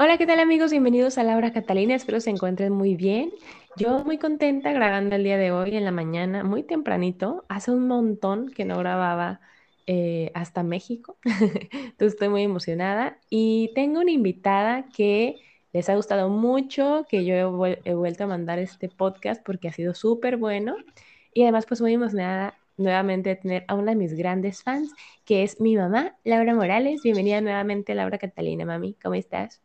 Hola, ¿qué tal amigos? Bienvenidos a Laura Catalina, espero se encuentren muy bien. Yo muy contenta grabando el día de hoy en la mañana, muy tempranito. Hace un montón que no grababa eh, hasta México, entonces estoy muy emocionada. Y tengo una invitada que les ha gustado mucho, que yo he, vuelto a mandar este podcast porque ha sido súper bueno. Y además pues muy emocionada nuevamente de tener a una de mis grandes fans, que es mi mamá, Laura Morales. Bienvenida nuevamente, Laura Catalina, mami. ¿Cómo estás?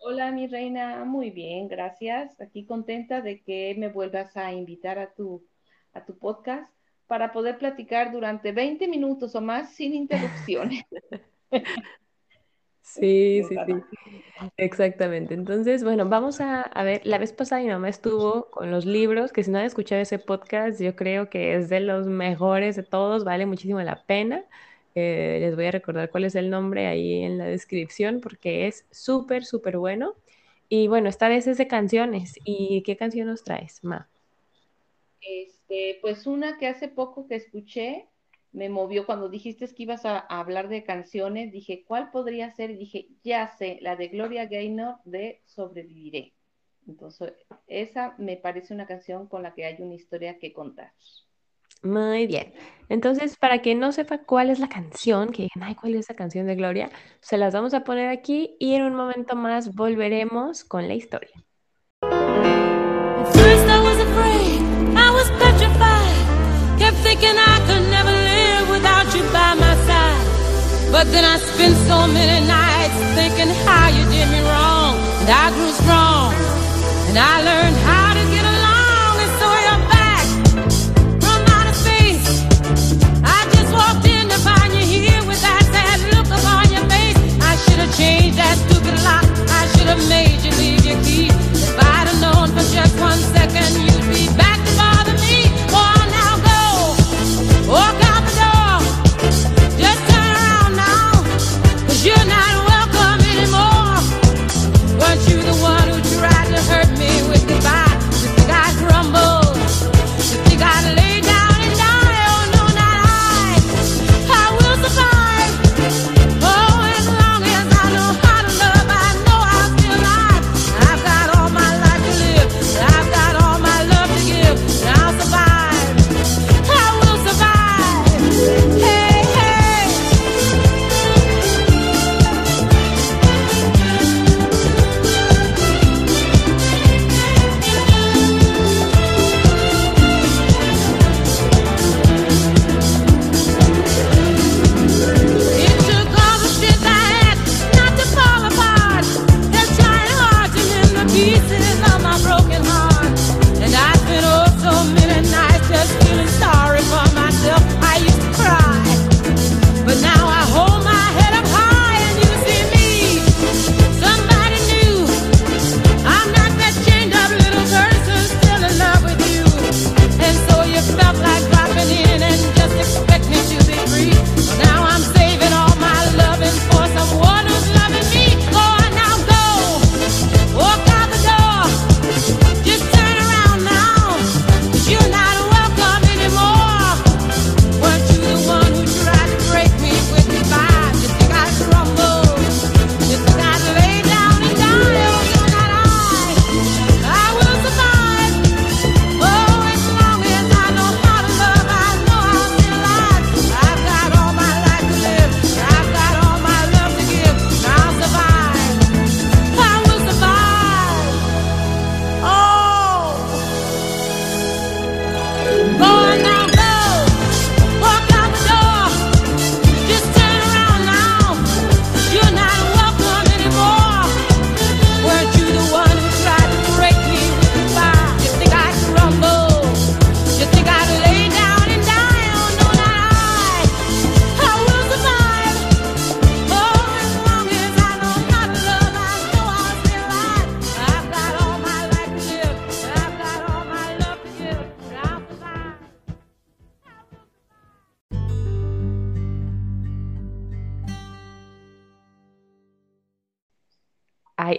Hola, mi reina, muy bien, gracias. Aquí contenta de que me vuelvas a invitar a tu, a tu podcast para poder platicar durante 20 minutos o más sin interrupciones. Sí, sí, sí, exactamente. Entonces, bueno, vamos a, a, ver, la vez pasada mi mamá estuvo con los libros, que si no han escuchado ese podcast, yo creo que es de los mejores de todos, vale muchísimo la pena. Eh, les voy a recordar cuál es el nombre ahí en la descripción porque es súper, súper bueno. Y bueno, esta vez es de canciones. ¿Y qué canción nos traes, Ma? Este, pues una que hace poco que escuché me movió cuando dijiste que ibas a, a, hablar de canciones. Dije, ¿cuál podría ser? Y dije, ya sé, la de Gloria Gaynor de Sobreviviré. Entonces, esa me parece una canción con la que hay una historia que contar. Muy bien. Entonces, para que no sepa cuál es la canción, que digan, ay, ¿cuál es esa canción de Gloria? Se las vamos a poner aquí y en un momento más volveremos con la historia. But then I spent so many nights thinking how you did me wrong, and I grew strong, and I learned made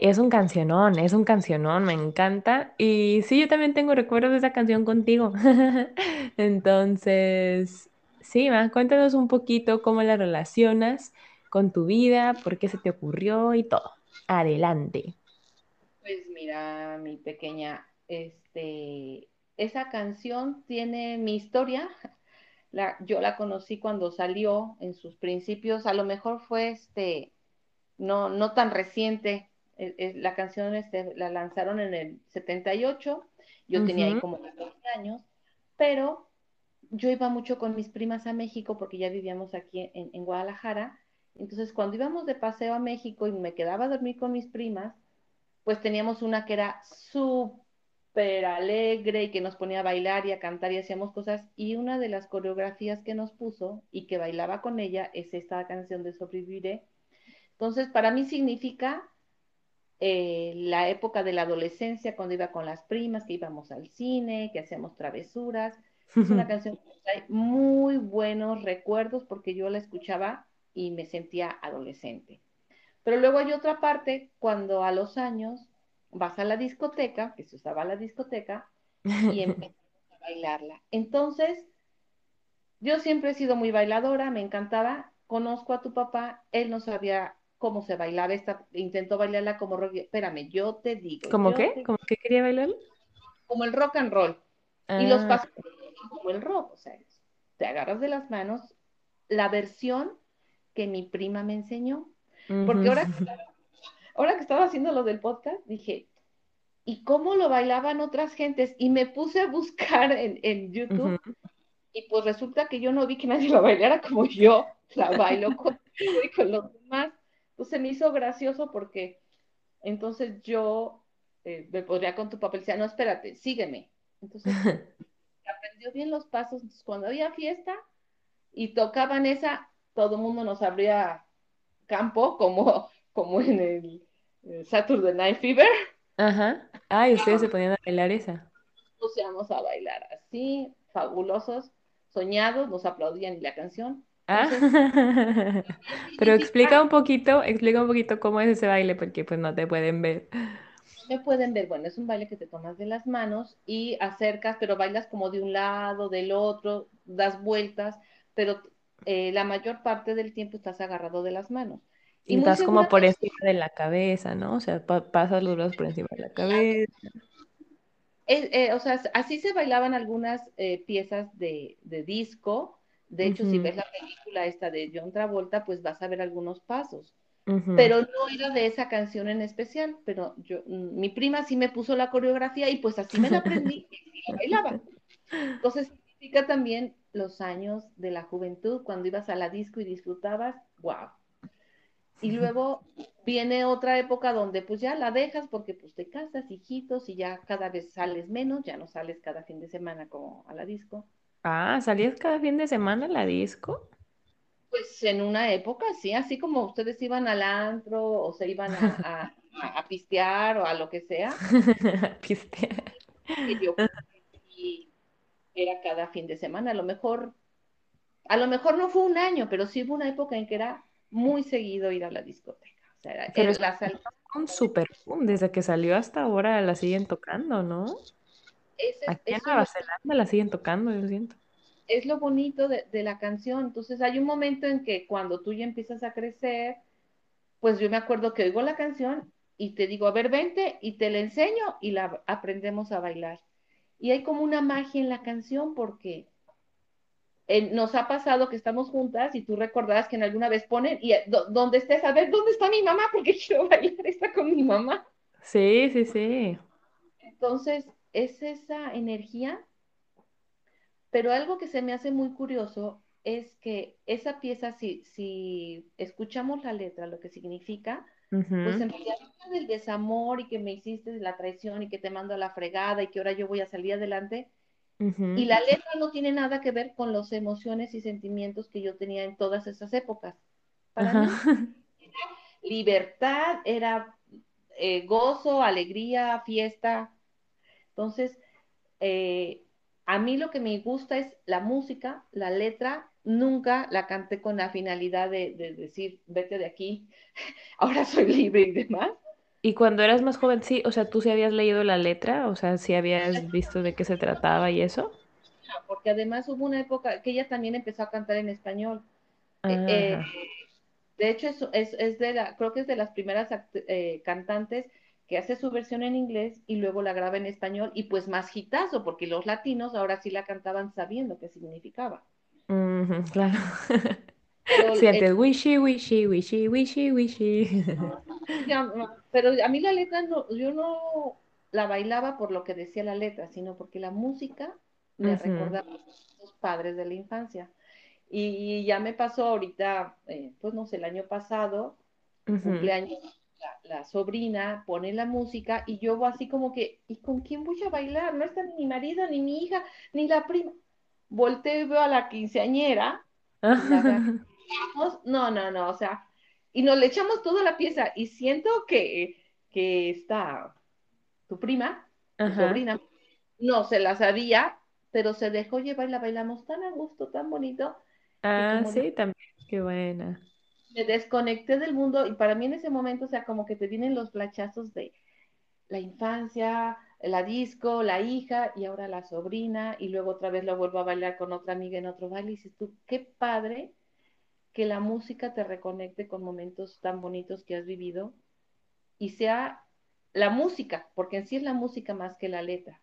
es un cancionón, es un cancionón, me encanta. Y sí, yo también tengo recuerdos de esa canción contigo. Entonces, sí, ma, cuéntanos un poquito cómo la relacionas con tu vida, por qué se te ocurrió y todo. Adelante. Pues mira, mi pequeña, este, esa canción tiene mi historia. La, yo la conocí cuando salió en sus principios, a lo mejor fue este, no, no tan reciente. La canción este, la lanzaron en el 78, yo tenía ahí como 14 años, pero yo iba mucho con mis primas a México porque ya vivíamos aquí en, en Guadalajara. Entonces, cuando íbamos de paseo a México y me quedaba a dormir con mis primas, pues teníamos una que era súper alegre y que nos ponía a bailar y a cantar y hacíamos cosas. Y una de las coreografías que nos puso y que bailaba con ella es esta canción de Sobreviviré. Entonces, para mí significa eh, la época de la adolescencia, cuando iba con las primas, que íbamos al cine, que hacíamos travesuras. Es una canción que trae muy buenos recuerdos porque yo la escuchaba y me sentía adolescente. Pero luego hay otra parte cuando a los años vas a la discoteca, que se usaba la discoteca, y empiezas a bailarla. Entonces, yo siempre he sido muy bailadora, me encantaba, conozco a tu papá, él no sabía cómo se bailaba esta, intentó bailarla como rock, espérame, yo te digo. ¿Cómo qué? ¿Cómo que quería bailar? Como el rock and roll. Y los ah. pasos como el rock, o sea, te agarras de las manos la versión que mi prima me enseñó. Porque ahora, ahora que estaba haciendo lo del podcast, dije, ¿y cómo lo bailaban otras gentes? Y me puse a buscar en, YouTube y pues resulta que yo no vi que nadie lo bailara como yo la bailo con, con los demás. Entonces me hizo gracioso porque entonces yo eh, me podría con tu papel, decía, no, espérate, sígueme. Entonces aprendió bien los pasos. Entonces, cuando había fiesta y tocaban esa, todo el mundo nos abría campo, como, como en el Saturday Night Fever. Ajá. Ay, ustedes se ponían a bailar esa. Nos íbamos a bailar así, fabulosos, soñados, nos aplaudían y la canción. Ah. Pero explica un poquito, explica un poquito cómo es ese baile, porque pues no te pueden ver. Me pueden ver, bueno, es un baile que te tomas de las manos y acercas, pero bailas como de un lado, del otro, das vueltas, pero eh, la mayor parte del tiempo estás agarrado de las manos. Y, estás como por encima de la cabeza, ¿no? O sea, pasas los brazos por encima de la cabeza. Eh, o sea, así se bailaban algunas eh, piezas de, disco. De hecho, si ves la película esta de John Travolta, pues vas a ver algunos pasos. Pero no era de esa canción en especial, pero yo, mm, mi prima sí me puso la coreografía y pues así me la aprendí y bailaba. Entonces, significa también los años de la juventud, cuando ibas a la disco y disfrutabas, wow. Y luego viene otra época donde pues ya la dejas porque pues te casas, hijitos, y ya cada vez sales menos, ya no sales cada fin de semana como a la disco. Ah, ¿salías cada fin de semana a la disco? Pues en una época, sí, así como ustedes iban al antro o se iban a, a, pistear o a lo que sea. pistear. Y era cada fin de semana. A lo mejor, a lo mejor no fue un año, pero sí hubo una época en que era muy seguido ir a la discoteca. O sea, era, pero es un super boom, desde que salió hasta ahora la siguen tocando, ¿no? Aquí en Nueva Zelanda la siguen tocando, yo siento. Es lo bonito de, de, la canción. Entonces hay un momento en que cuando tú ya empiezas a crecer, pues yo me acuerdo que oigo la canción y te digo, a ver, vente y te la enseño y la aprendemos a bailar. Y hay como una magia en la canción porque eh, nos ha pasado que estamos juntas y tú recordarás que en alguna vez ponen y eh, donde estés, a ver, ¿dónde está mi mamá? Porque quiero bailar esta con mi mamá. Sí, sí, sí. Entonces, es esa energía, pero algo que se me hace muy curioso es que esa pieza, si, si escuchamos la letra, lo que significa, pues en realidad del desamor y que me hiciste la traición y que te mando a la fregada y que ahora yo voy a salir adelante. Y la letra no tiene nada que ver con las emociones y sentimientos que yo tenía en todas esas épocas. Para mí, libertad, era eh, gozo, alegría, fiesta. Entonces, eh, a mí lo que me gusta es la música, la letra nunca la canté con la finalidad de, decir, vete de aquí, ahora soy libre y demás, Y cuando eras más joven, sí, o sea, tú sí habías leído la letra, o sea, sí habías visto de qué se trataba y eso. Porque además hubo una época que ella también empezó a cantar en español. Eh, eh, de hecho, es, es, es, de la, creo que es de las primeras eh, cantantes que hace su versión en inglés y luego la graba en español y pues más hitazo, porque los latinos ahora sí la cantaban sabiendo qué significaba. claro. Pero, sí, antes, wishy, wishy, wishy, wishy, wishy. pero a mí la letra, no, yo no la bailaba por lo que decía la letra, sino porque la música me recordaba a los padres de la infancia. Y, ya me pasó ahorita, eh, pues no sé, el año pasado, cumpleaños, la, sobrina pone la música y yo así como que, ¿y con quién voy a bailar? No está ni mi marido, ni mi hija, ni la prima. Volteo y veo a la quinceañera. no, no, no, o sea, y nos le echamos toda la pieza y siento que, que está tu prima, tu sobrina, no se la sabía, pero se dejó llevar y la bailamos tan a gusto, tan bonito. Ah, sí, también, qué buena. Me desconecté del mundo y para mí en ese momento, o sea, como que te vienen los flachazos de la infancia, la disco, la hija y ahora la sobrina y luego otra vez lo vuelvo a bailar con otra amiga en otro baile y dices tú, qué padre que la música te reconecte con momentos tan bonitos que has vivido y sea la música, porque en sí es la música más que la letra.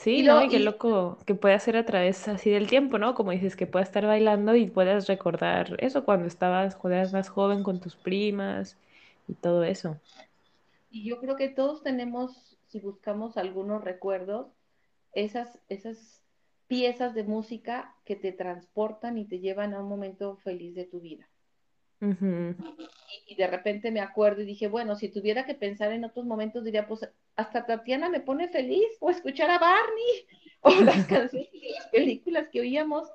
Sí, ¿no? Y qué loco que puede hacer a través así del tiempo, ¿no? Como dices, que puedas estar bailando y puedas recordar eso cuando estabas, cuando eras más joven con tus primas y todo eso. Y yo creo que todos tenemos, si buscamos algunos recuerdos, esas, esas piezas de música que te transportan y te llevan a un momento feliz de tu vida. Y, de repente me acuerdo y dije, bueno, si tuviera que pensar en otros momentos, diría, pues hasta Tatiana me pone feliz, o escuchar a Barney, o las canciones y las películas que oíamos.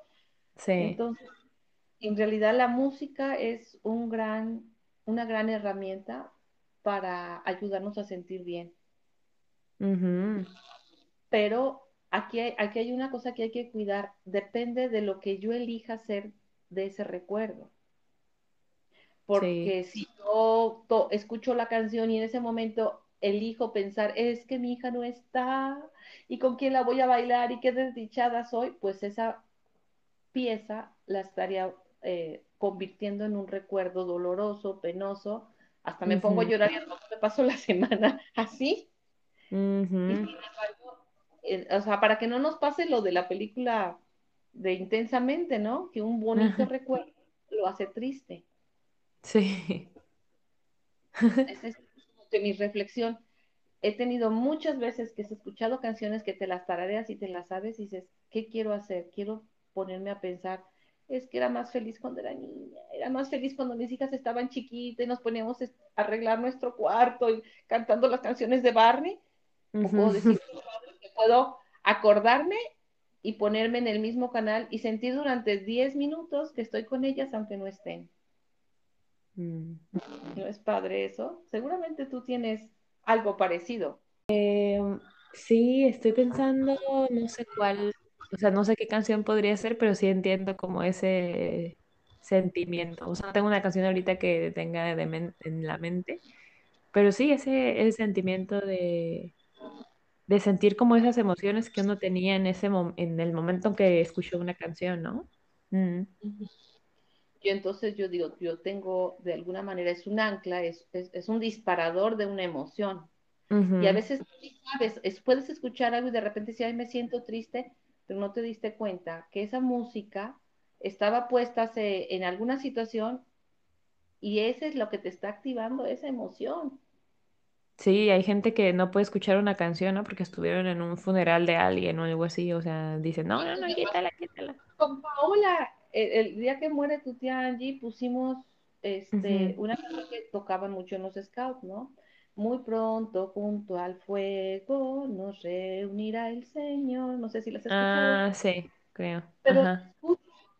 Sí. Entonces, en realidad la música es un gran, una gran herramienta para ayudarnos a sentir bien. Pero aquí hay, aquí hay una cosa que hay que cuidar, depende de lo que yo elija hacer de ese recuerdo. Porque si yo escucho la canción y en ese momento elijo pensar, es que mi hija no está y con quién la voy a bailar y qué desdichada soy, pues esa pieza la estaría eh, convirtiendo en un recuerdo doloroso, penoso, hasta me pongo a llorar y me paso la semana así. Eh, o sea, para que no nos pase lo de la película de intensamente, ¿no? Que un bonito recuerdo lo hace triste. Sí. Esa es mi reflexión. He tenido muchas veces que he escuchado canciones que te las tarareas y te las sabes y dices, ¿qué quiero hacer? Quiero ponerme a pensar es que era más feliz cuando era niña, era más feliz cuando mis hijas estaban chiquitas y nos poníamos a arreglar nuestro cuarto y cantando las canciones de Barney. puedo decir que puedo acordarme y ponerme en el mismo canal y sentir durante 10 minutos que estoy con ellas aunque no estén. Mm. ¿No es padre eso? Seguramente tú tienes algo parecido. Em, sí, estoy pensando, no sé cuál o sea, no sé qué canción podría ser, pero sí entiendo como ese sentimiento. O sea, no tengo una canción ahorita que tenga en la mente, pero sí ese, ese sentimiento de, de sentir como esas emociones que uno tenía en ese en el momento en que escuchó una canción, ¿no? Mm. Yo entonces yo digo, yo tengo de alguna manera es un ancla, es, es, un disparador de una emoción. Y a veces, sabes, puedes escuchar algo y de repente si, ay, me siento triste, pero no te diste cuenta que esa música estaba puesta en alguna situación y ese es lo que te está activando esa emoción. Sí, hay gente que no puede escuchar una canción, ¿no? Porque estuvieron en un funeral de alguien o algo así, o sea, dicen, no, no, no, quítala, quítala. Con Paola, el, día que muere tu tía Angie, pusimos este, una canción que tocaban mucho en los scouts, ¿no? Muy pronto junto al fuego nos reunirá el Señor. No sé si las escuchado. Ah, sí, creo. Pero,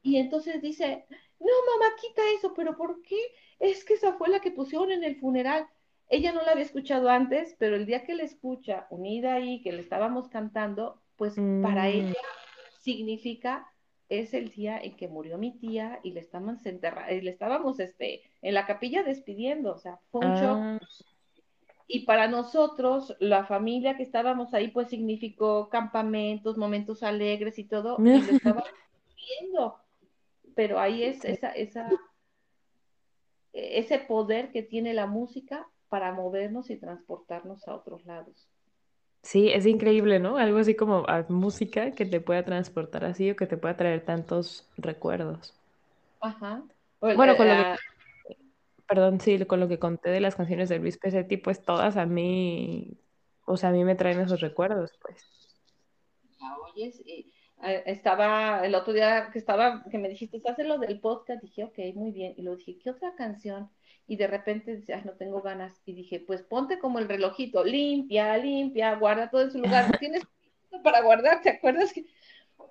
y entonces dice, no, mamá, quita eso, pero ¿por qué? Es que esa fue la que pusieron en el funeral. Ella no la había escuchado antes, pero el día que la escucha, unida ahí, que le estábamos cantando, pues para mm. ella significa es el día en que murió mi tía y le estábamos enterrando, le estábamos este, en la capilla despidiendo, o sea, fue un shock. Ah, Y para nosotros, la familia que estábamos ahí, pues significó campamentos, momentos alegres y todo, y lo estábamos viendo. Pero ahí es esa, esa, ese poder que tiene la música para movernos y transportarnos a otros lados. Sí, es increíble, ¿no? Algo así como ah, música que te pueda transportar así o que te pueda traer tantos recuerdos. Ajá. O Bueno, eh, con lo que, ah, perdón, sí, con lo que conté de las canciones de Luis Pesetti, pues todas a mí, o sea, a mí me traen esos recuerdos, pues. la oyes y eh, estaba el otro día que estaba, que me dijiste, ¿haces lo del podcast? Dije, ok, muy bien. Y luego dije, ¿qué otra canción? Y de repente decía, "Ay, no tengo ganas. Y dije, pues ponte como el relojito, limpia, limpia, guarda todo en su lugar. No tienes para guardar, ¿te acuerdas que,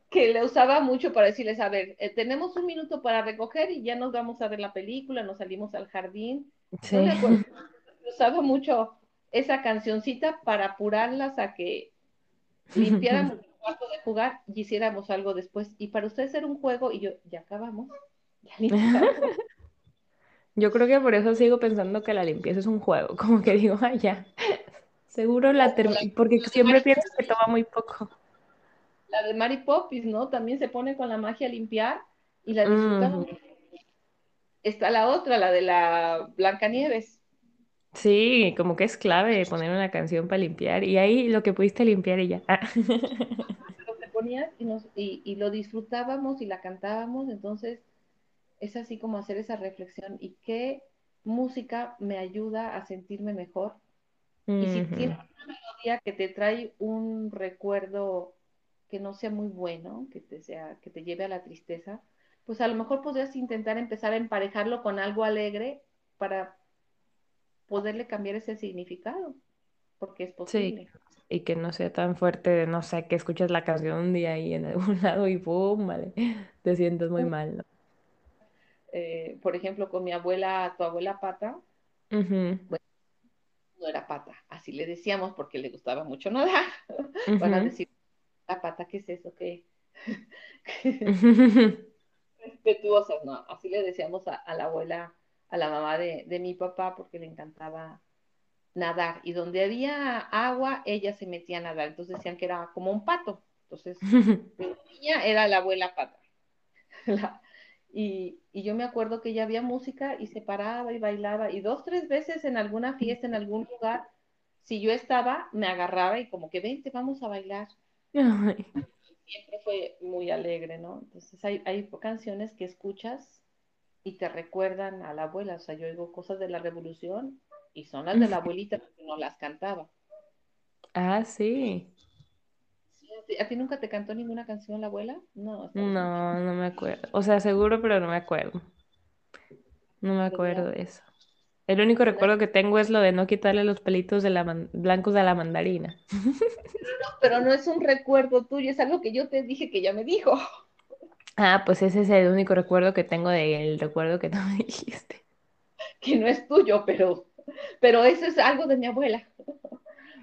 que le usaba mucho para decirles, a ver, eh, tenemos un minuto para recoger y ya nos vamos a ver la película, nos salimos al jardín. No Sí, me acuerdo, usaba mucho esa cancioncita para apurarlas a que limpiáramos el cuarto de jugar y hiciéramos algo después. Y para ustedes era un juego y yo, ya acabamos, ya limpiamos. Yo creo que por eso sigo pensando que la limpieza es un juego, como que digo, ah, ya, seguro la termino, porque siempre pienso que toma muy poco. La de Mary Poppins, ¿no? También se pone con la magia a limpiar y la disfrutamos. Ujú. Está la otra, la de la Blancanieves. Sí, como que es clave poner una canción para limpiar y ahí lo que pudiste limpiar y ya. Lo que ponías y, nos, y, y lo disfrutábamos y la cantábamos, entonces es así como hacer esa reflexión y qué música me ayuda a sentirme mejor Y si tienes una melodía que te trae un recuerdo que no sea muy bueno, que te sea, que te lleve a la tristeza, pues a lo mejor podrías intentar empezar a emparejarlo con algo alegre para poderle cambiar ese significado, porque es Sí, posible. y que no sea tan fuerte de, no sé, que escuchas la canción un día ahí en algún lado y ¡pum! Vale, te sientes muy mal, ¿no? Eh, por ejemplo, con mi abuela, tu abuela Pata, Ujú, no era Pata, así le decíamos porque le gustaba mucho nadar. Van a decir, la Pata, ¿qué es eso? ¿Qué? Respetuosas, ¿no? Así le decíamos a, a la abuela, a la mamá de, de mi papá, porque le encantaba nadar. Y donde había agua, ella se metía a nadar. Entonces decían que era como un pato. Entonces, de niña era la abuela pata. La- y, y yo me acuerdo que ya había música y se paraba y bailaba. Y dos, tres veces en alguna fiesta, en algún lugar, si yo estaba, me agarraba y como que vente, vamos a bailar. Ay, Siempre fue muy alegre, ¿no? Entonces hay, hay canciones que escuchas y te recuerdan a la abuela. O sea, yo oigo cosas de la revolución y son las de la abuelita porque no las cantaba. Ah, sí. ¿A ti, nunca te cantó ninguna canción la abuela? No. No, no me acuerdo. O sea, seguro, pero no me acuerdo. No me acuerdo de eso. El único recuerdo que tengo es lo de no quitarle los pelitos de la man- blancos a la mandarina. Pero no es un recuerdo tuyo, es algo que yo te dije que ya me dijo, Ah, pues ese es el único recuerdo que tengo del recuerdo que tú me dijiste. que no es tuyo, pero, pero eso es algo de mi abuela.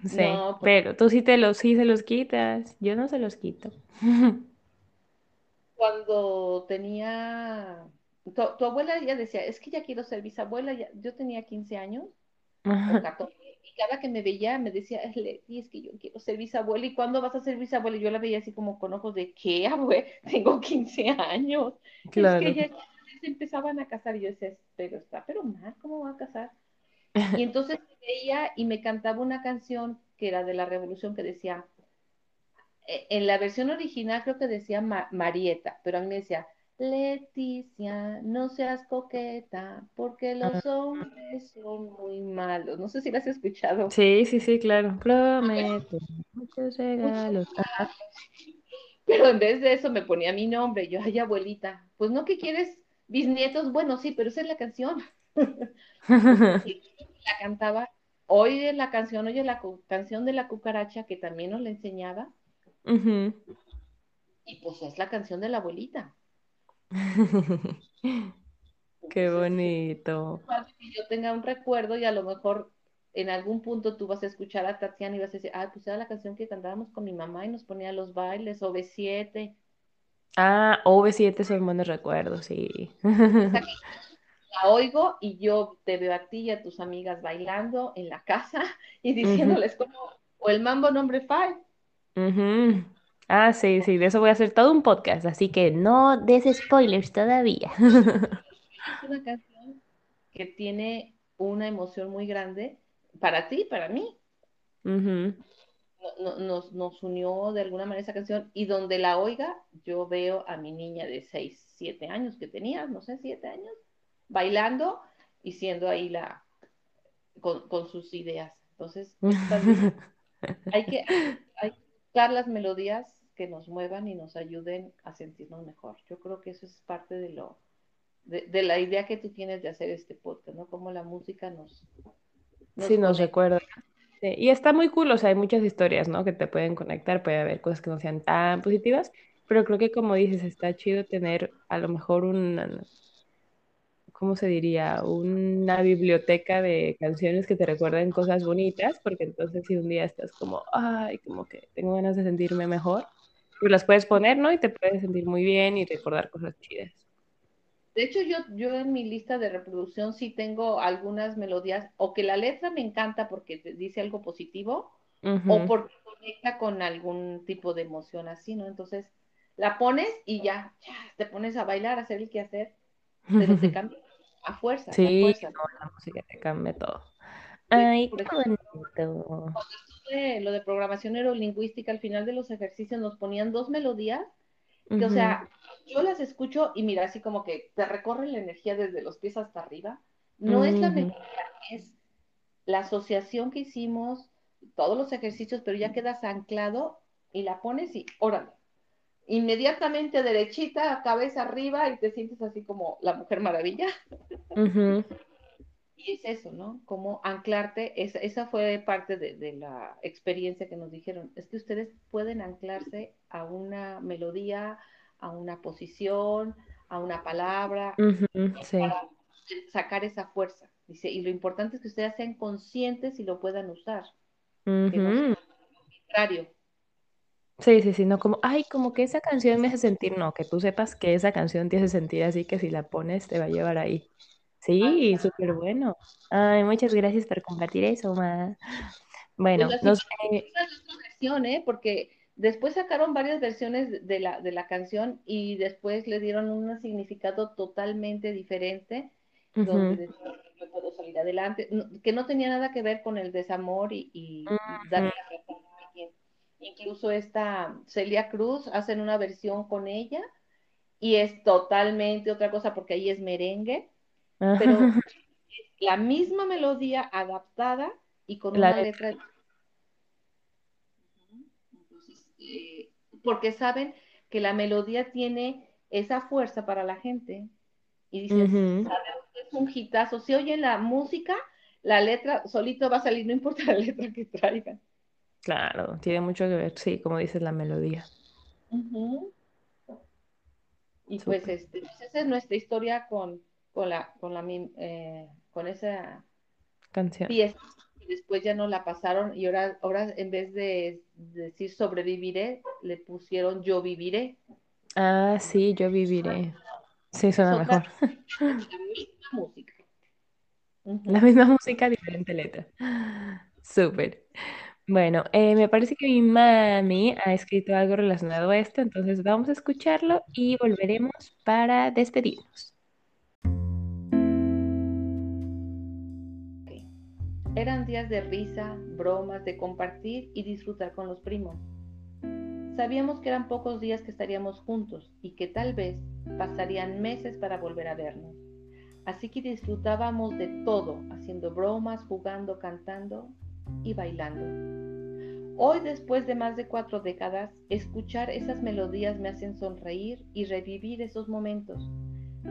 Sí, No, pues- pero tú sí te los, sí se los quitas. Yo no se los quito. Cuando tenía, tu, tu abuela ya decía, es que ya quiero ser bisabuela, ya- yo tenía 15 años o 14, y cada que me veía me decía, Leti, es que yo quiero ser bisabuela, ¿y cuándo vas a ser bisabuela? Y yo la veía así como con ojos de, ¿qué, abue? Tengo 15 años. Es que ya, ya se empezaban a casar, y yo decía, pero está, pero mal, ¿cómo va a casar? Y entonces me veía y me cantaba una canción que era de la revolución que decía, eh, en la versión original creo que decía Ma- Marieta, pero a mí me decía, Leticia, no seas coqueta, porque los hombres son muy malos. No sé si la has escuchado. Sí, sí, sí, claro. Prometo muchos regalos. Pero en vez de eso me ponía mi nombre. Yo, ay, abuelita, pues no que quieres bisnietos, bueno, sí, pero esa es la canción. La cantaba. Oye la canción, oye la canción de la cucaracha que también nos la enseñaba. Y pues es la canción de la abuelita. Qué bonito. que yo tenga un recuerdo y a lo mejor en algún punto tú vas a escuchar a Tatiana y vas a decir, ah, pues era la canción que cantábamos con mi mamá y nos ponía los bailes, o B7. Ah, OV7 son buenos recuerdos, sí. La oigo y yo te veo a ti y a tus amigas bailando en la casa y diciéndoles como, o el mambo nombre five. Ujú. Ah, sí, sí, de eso voy a hacer todo un podcast, así que no des spoilers todavía. Es una canción que tiene una emoción muy grande para ti, para mí. No- no- Nos, nos unió de alguna manera esa canción y donde la oiga, yo veo a mi niña de 6 7 años que tenía, no sé, 7 años, bailando y siendo ahí la, con, con sus ideas. Entonces, también hay que, hay que buscar las melodías que nos muevan y nos ayuden a sentirnos mejor. Yo creo que eso es parte de lo, de, de la idea que tú tienes de hacer este podcast, ¿no? Cómo la música nos, nos Sí, nos recuerda. Sí, Y está muy cool, o sea, hay muchas historias, ¿no? Que te pueden conectar, puede haber cosas que no sean tan positivas, pero creo que como dices, está chido tener a lo mejor un, ¿cómo se diría? Una biblioteca de canciones que te recuerden cosas bonitas, porque entonces si un día estás como, ay, como que tengo ganas de sentirme mejor, pues las puedes poner, ¿no? Y te puedes sentir muy bien y recordar cosas chidas. De hecho, yo, yo en mi lista de reproducción sí tengo algunas melodías, o que la letra me encanta porque te dice algo positivo, o Ujú, porque conecta con algún tipo de emoción así, ¿no? Entonces, la pones y ya, ya, te pones a bailar, a hacer el quehacer, pero te cambia a fuerzas, a Sí, fuerzas. no, la música te cambia todo. Ay, qué bonito. cuando estuve lo de programación neurolingüística, al final de los ejercicios nos ponían dos melodías que, o sea, yo las escucho y mira, así como que te recorre la energía desde los pies hasta arriba. No es la melodía, es la asociación que hicimos, todos los ejercicios, pero ya quedas anclado y la pones y órale. Inmediatamente derechita, cabeza arriba y te sientes así como la Mujer Maravilla. Y es eso, ¿no? Como anclarte, esa, esa fue parte de, de, la experiencia que nos dijeron, es que ustedes pueden anclarse a una melodía, a una posición, a una palabra, Sí. para sacar esa fuerza. Dice, y lo importante es que ustedes sean conscientes y lo puedan usar, que no sea lo contrario. Sí, sí, sí, no como, ay, como que esa canción me hace sentir, no, que tú sepas que esa canción te hace sentir así que si la pones te va a llevar ahí. Sí, súper bueno. Ay, muchas gracias por compartir eso, ma. Pues Bueno, la nos, siguiente eh, es otra versión, ¿eh? Porque después sacaron varias versiones de la, de la canción y después le dieron un significado totalmente diferente, donde decía que yo puedo salir adelante, no- que no tenía nada que ver con el desamor y, y darle la razón. Incluso esta Celia Cruz hacen una versión con ella y es totalmente otra cosa porque ahí es merengue, pero la misma melodía adaptada y con La una letra. letra Entonces, eh, porque saben que la melodía tiene esa fuerza para la gente. Y dices, sabemos que es un hitazo. Si oyen la música, la letra solito va a salir, no importa la letra que traigan. Claro, tiene mucho que ver, sí, como dices, la melodía. Y pues, este, pues esa es nuestra historia con, con, la, con, la, eh, con esa Canción. Y después ya no la pasaron y ahora, ahora en vez de decir sobreviviré, le pusieron yo viviré. Ah, sí, yo viviré. Sí, suena mejor. La misma música. La misma música, diferente letra. Súper. Bueno, eh, me parece que mi mami ha escrito algo relacionado a esto, entonces vamos a escucharlo y volveremos para despedirnos. Eran días de risa, bromas, de compartir y disfrutar con los primos. Sabíamos que eran pocos días que estaríamos juntos y que tal vez pasarían meses para volver a vernos. Así que disfrutábamos de todo, haciendo bromas, jugando, cantando y bailando. Hoy, después de más de cuatro décadas, escuchar esas melodías me hacen sonreír y revivir esos momentos.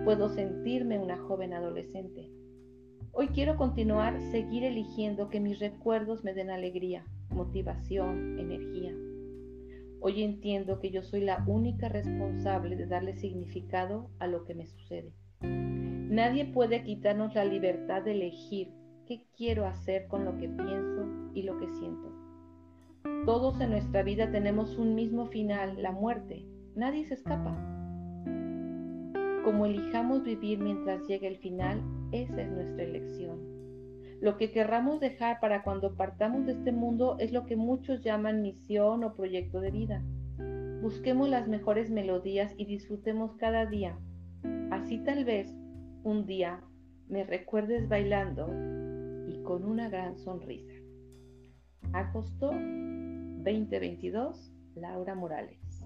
Puedo sentirme una joven adolescente. Hoy quiero continuar, seguir eligiendo que mis recuerdos me den alegría, motivación, energía. Hoy entiendo que yo soy la única responsable de darle significado a lo que me sucede. Nadie puede quitarnos la libertad de elegir qué quiero hacer con lo que pienso y lo que siento. Todos en nuestra vida tenemos un mismo final, la muerte, nadie se escapa. Como elijamos vivir mientras llegue el final, esa es nuestra elección. Lo que querramos dejar para cuando partamos de este mundo es lo que muchos llaman misión o proyecto de vida. Busquemos las mejores melodías y disfrutemos cada día. Así tal vez un día me recuerdes bailando con una gran sonrisa. Agosto 2022, Laura Morales.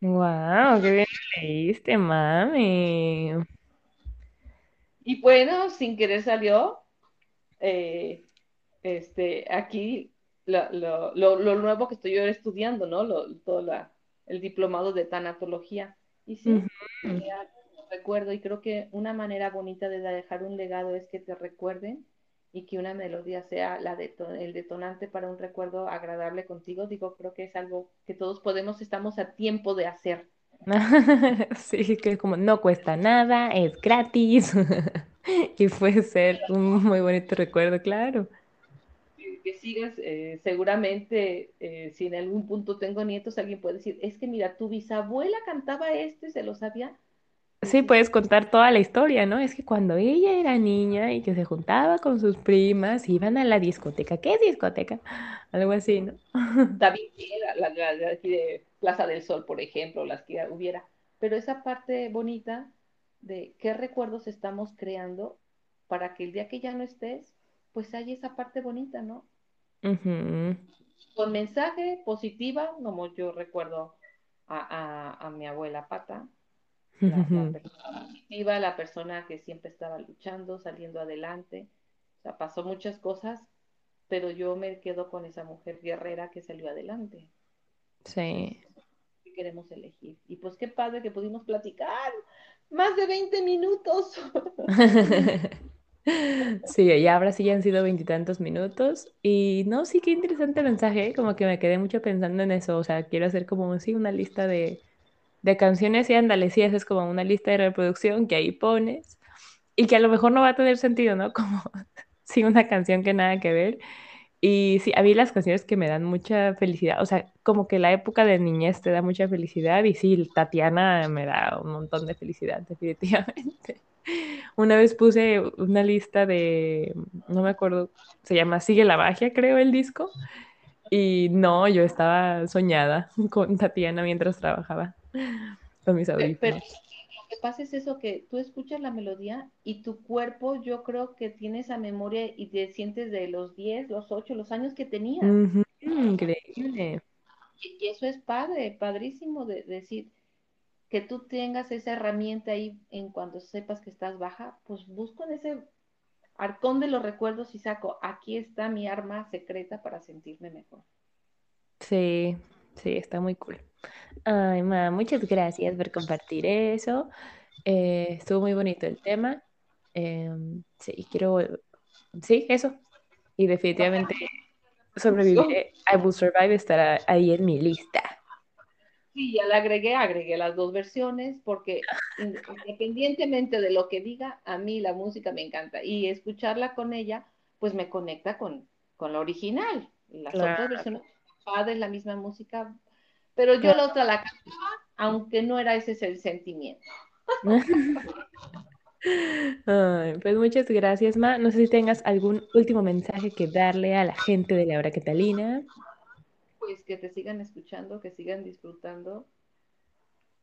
Wow, qué bien leíste, mami. Y bueno, sin querer salió eh, este, aquí lo, nuevo que estoy yo estudiando, ¿no? todo el diplomado de tanatología. Y sí, recuerdo, y creo que una manera bonita de dejar un legado es que te recuerden y que una melodía sea la de el detonante para un recuerdo agradable contigo, digo, creo que es algo que todos podemos, estamos a tiempo de hacer. sí, que como no cuesta nada, es gratis y puede ser un muy bonito recuerdo, claro. Que, sigas, eh, seguramente, eh, si en algún punto tengo nietos, alguien puede decir, es que mira, tu bisabuela cantaba este, se lo sabía, Sí, puedes contar toda la historia, ¿no? Es que cuando ella era niña y que se juntaba con sus primas, iban a la discoteca. ¿Qué discoteca? Algo así, ¿no? David, la, la, la, aquí de Plaza del Sol, por ejemplo, las que hubiera. Pero esa parte bonita de qué recuerdos estamos creando para que el día que ya no estés, pues haya esa parte bonita, ¿no? Con mensaje positiva, como yo recuerdo a, a, a mi abuela Pata, la, persona la persona que siempre estaba luchando, saliendo adelante. O sea, pasó muchas cosas, pero yo me quedo con esa mujer guerrera que salió adelante. Sí. ¿Qué queremos elegir? Y pues qué padre que pudimos platicar más de 20 minutos. Sí, y ahora sí ya han sido veintitantos minutos. Y no, sí, qué interesante mensaje, como que me quedé mucho pensando en eso. O sea, quiero hacer como sí, una lista de, de canciones y ándale, sí, es como una lista de reproducción que ahí pones y que a lo mejor no va a tener sentido, ¿no? Como sin una canción que nada que ver. Y sí, a mí las canciones que me dan mucha felicidad, o sea, como que la época de niñez te da mucha felicidad y sí, Tatiana me da un montón de felicidad, definitivamente. Una vez puse una lista de, no me acuerdo, se llama Sigue la magia, creo, el disco. Y no, yo estaba soñada con Tatiana mientras trabajaba con mis audífonos. Pero, lo que pasa es eso, que tú escuchas la melodía y tu cuerpo, yo creo que tiene esa memoria y te sientes de los 10, los 8, los años que tenías. Increíble. Y, eso es padre, padrísimo de, decir que tú tengas esa herramienta ahí en cuando sepas que estás baja, pues busco en ese arcón de los recuerdos y saco, aquí está mi arma secreta para sentirme mejor. Sí, sí, está muy cool. Ay, ma, muchas gracias por compartir eso. Eh, estuvo muy bonito el tema. Em, sí, quiero. Sí, eso. Y definitivamente sobreviviré. I Will Survive estará ahí en mi lista. Sí, ya la agregué, agregué las dos versiones porque independientemente de lo que diga, a mí la música me encanta y escucharla con ella, pues me conecta con, con la original. Las otras versiones, padres, la misma música, pero yo la otra la cantaba, aunque no era ese el sentimiento. pues muchas gracias, Ma. No sé si tengas algún último mensaje que darle a la gente de Laura Catalina. Pues que te sigan escuchando, que sigan disfrutando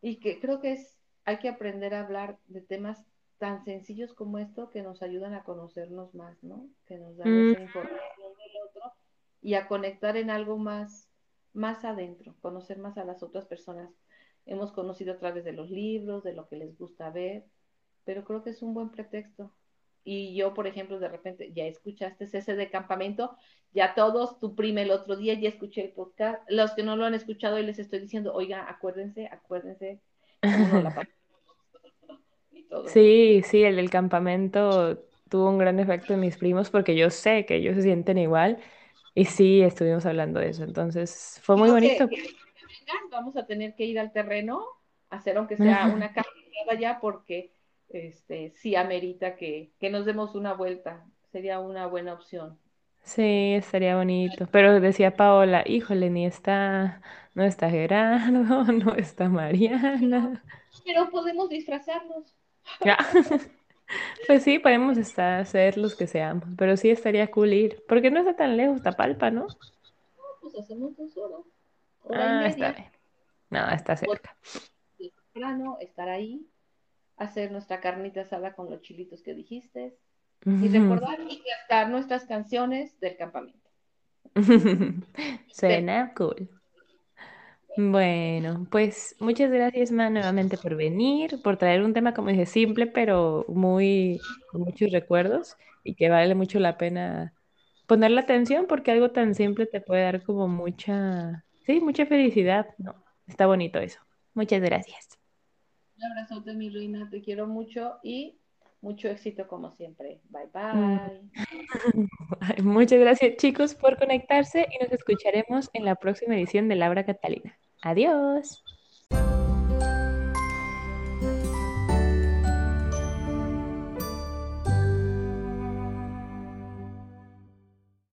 y que creo que es, hay que aprender a hablar de temas tan sencillos como esto que nos ayudan a conocernos más, ¿no? Que nos dan esa mm. información del otro y a conectar en algo más más adentro, conocer más a las otras personas. Hemos conocido a través de los libros, de lo que les gusta ver, pero creo que es un buen pretexto. Y yo, por ejemplo, de repente, ya escuchaste ese de campamento, ya todos, tu prima el otro día, ya escuché el podcast. Los que no lo han escuchado, y les estoy diciendo, oiga, acuérdense, acuérdense. sí, sí, el del campamento tuvo un gran efecto en mis primos porque yo sé que ellos se sienten igual y sí, estuvimos hablando de eso, entonces fue muy bonito. vamos a tener que ir al terreno, hacer aunque sea una caminata ya, porque este, sí amerita que, que nos demos una vuelta, sería una buena opción. Sí, estaría bonito. Pero decía Paola, híjole, ni está, no está Gerardo, no está Mariana. Pero podemos disfrazarnos. Ya. Pues sí, podemos estar, ser los que seamos, pero sí estaría cool ir, porque no está tan lejos Tapalpa, ¿no? Pues hacemos dos horas. Hora Ah, está bien. No, está cerca. temprano, estar ahí, hacer nuestra carnita asada con los chilitos que dijiste y recordar y cantar nuestras canciones del campamento. Suena cool. Bueno, pues muchas gracias, Ma, nuevamente por venir, por traer un tema, como dije, simple, pero muy, con muchos recuerdos y que vale mucho la pena ponerle atención porque algo tan simple te puede dar como mucha, sí, mucha felicidad, ¿no? Está bonito eso. Muchas gracias. Un abrazote, mi reina, te quiero mucho y mucho éxito como siempre. Bye Mm. bye. Muchas gracias, chicos, por conectarse y nos escucharemos en la próxima edición de Laura Catalina. Adiós.